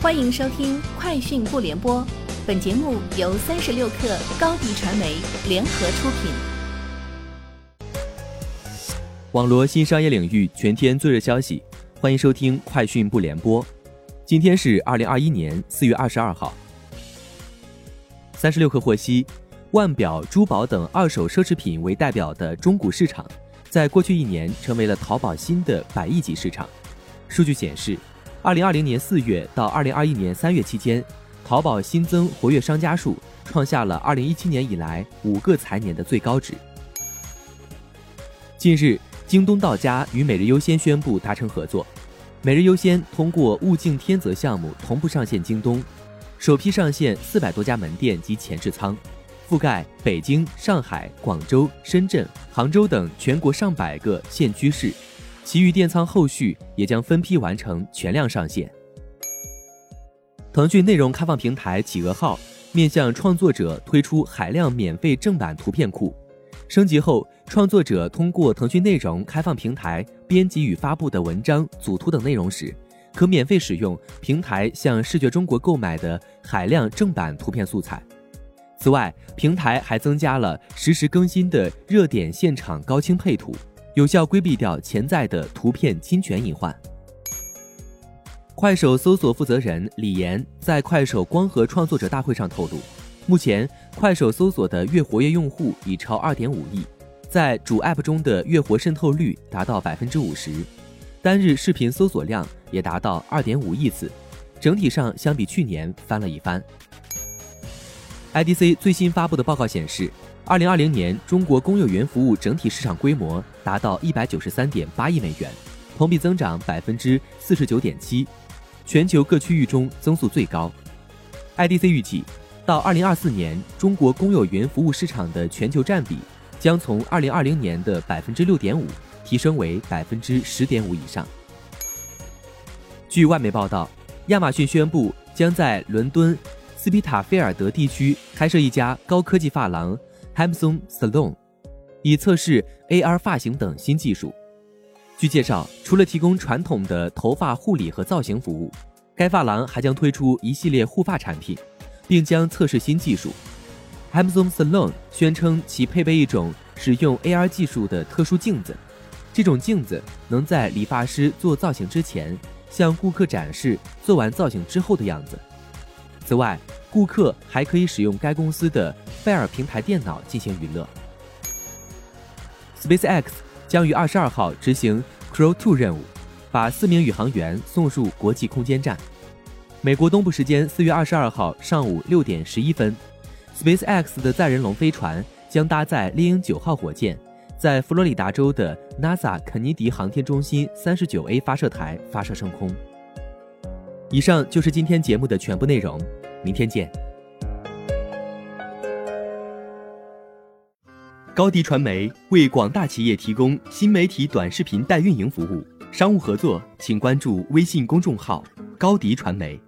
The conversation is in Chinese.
欢迎收听《快讯不联播》，本节目由三十六克高低传媒联合出品。网罗新商业领域全天最热消息，欢迎收听《快讯不联播》。今天是二零二一年四月二十二号。三十六克获悉，腕表、珠宝等二手奢侈品为代表的中古市场，在过去一年成为了淘宝新的百亿级市场。数据显示。二零二零年四月到二零二一年三月期间，淘宝新增活跃商家数创下了二零一七年以来五个财年的最高值。近日，京东到家与每日优先宣布达成合作，每日优先通过物竞天择项目同步上线京东，首批上线四百多家门店及前置仓，覆盖北京、上海、广州、深圳、杭州等全国上百个县区市。其余电仓后续也将分批完成全量上线。腾讯内容开放平台企鹅号面向创作者推出海量免费正版图片库，升级后，创作者通过腾讯内容开放平台编辑与发布的文章、组图等内容时，可免费使用平台向视觉中国购买的海量正版图片素材。此外，平台还增加了实时更新的热点现场高清配图。有效规避掉潜在的图片侵权隐患。快手搜索负责人李岩在快手光合创作者大会上透露，目前快手搜索的月活跃用户已超二点五亿，在主 App 中的月活渗透率达到百分之五十，单日视频搜索量也达到二点五亿次，整体上相比去年翻了一番。IDC 最新发布的报告显示。二零二零年，中国公有云服务整体市场规模达到一百九十三点八亿美元，同比增长百分之四十九点七，全球各区域中增速最高。IDC 预计，到二零二四年，中国公有云服务市场的全球占比将从二零二零年的百分之六点五提升为百分之十点五以上。据外媒报道，亚马逊宣布将在伦敦斯皮塔菲尔德地区开设一家高科技发廊。Hamson Salon，以测试 AR 发型等新技术。据介绍，除了提供传统的头发护理和造型服务，该发廊还将推出一系列护发产品，并将测试新技术。Hamson Salon 宣称其配备一种使用 AR 技术的特殊镜子，这种镜子能在理发师做造型之前向顾客展示做完造型之后的样子。此外，顾客还可以使用该公司的贝尔平台电脑进行娱乐。SpaceX 将于二十二号执行 Crew Two 任务，把四名宇航员送入国际空间站。美国东部时间四月二十二号上午六点十一分，SpaceX 的载人龙飞船将搭载猎鹰九号火箭，在佛罗里达州的 NASA 肯尼迪航天中心三十九 A 发射台发射升空。以上就是今天节目的全部内容。明天见。高迪传媒为广大企业提供新媒体短视频代运营服务，商务合作请关注微信公众号“高迪传媒”。